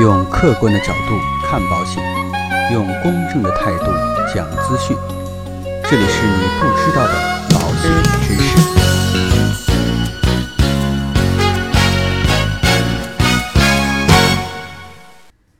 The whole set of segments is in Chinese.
用客观的角度看保险，用公正的态度讲资讯。这里是你不知道的保险知识。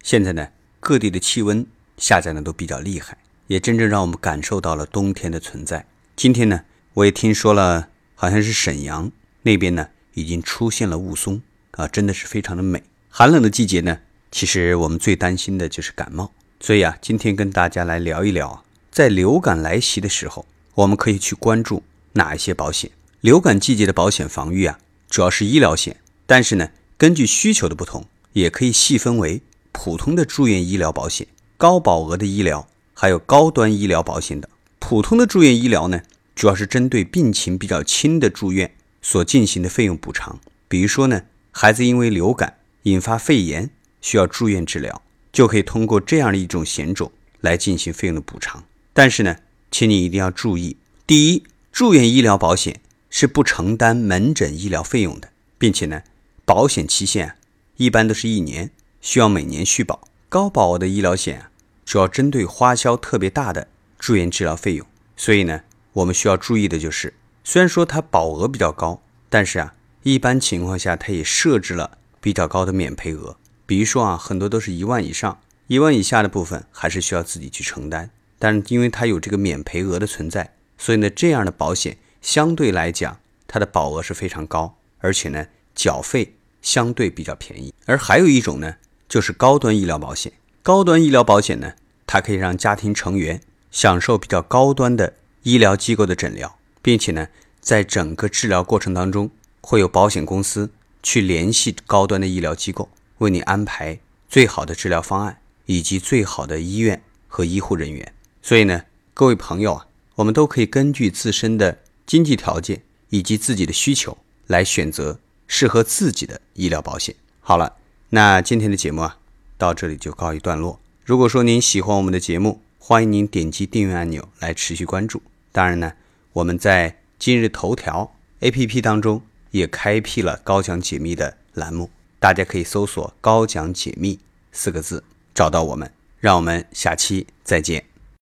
现在呢，各地的气温下降的都比较厉害，也真正让我们感受到了冬天的存在。今天呢，我也听说了，好像是沈阳那边呢，已经出现了雾凇啊，真的是非常的美。寒冷的季节呢，其实我们最担心的就是感冒，所以啊，今天跟大家来聊一聊，在流感来袭的时候，我们可以去关注哪一些保险。流感季节的保险防御啊，主要是医疗险，但是呢，根据需求的不同，也可以细分为普通的住院医疗保险、高保额的医疗，还有高端医疗保险等。普通的住院医疗呢，主要是针对病情比较轻的住院所进行的费用补偿，比如说呢，孩子因为流感引发肺炎需要住院治疗，就可以通过这样的一种险种来进行费用的补偿。但是呢，请你一定要注意，第一，住院医疗保险是不承担门诊医疗费用的，并且呢，保险期限啊一般都是一年，需要每年续保。高保额的医疗险啊，主要针对花销特别大的住院治疗费用，所以呢，我们需要注意的就是，虽然说它保额比较高，但是啊，一般情况下它也设置了比较高的免赔额。比如说啊，很多都是一万以上，一万以下的部分还是需要自己去承担。但是因为它有这个免赔额的存在，所以呢，这样的保险相对来讲，它的保额是非常高，而且呢，缴费相对比较便宜。而还有一种呢，就是高端医疗保险。高端医疗保险呢，它可以让家庭成员享受比较高端的医疗机构的诊疗，并且呢，在整个治疗过程当中，会有保险公司去联系高端的医疗机构，为你安排最好的治疗方案以及最好的医院和医护人员。所以呢，各位朋友啊，我们都可以根据自身的经济条件以及自己的需求来选择适合自己的医疗保险。好了，那今天的节目啊，到这里就告一段落。如果说您喜欢我们的节目，欢迎您点击订阅按钮来持续关注。当然呢，我们在今日头条 APP 当中也开辟了高强解密的栏目，大家可以搜索“高讲解密”四个字找到我们。让我们下期再见。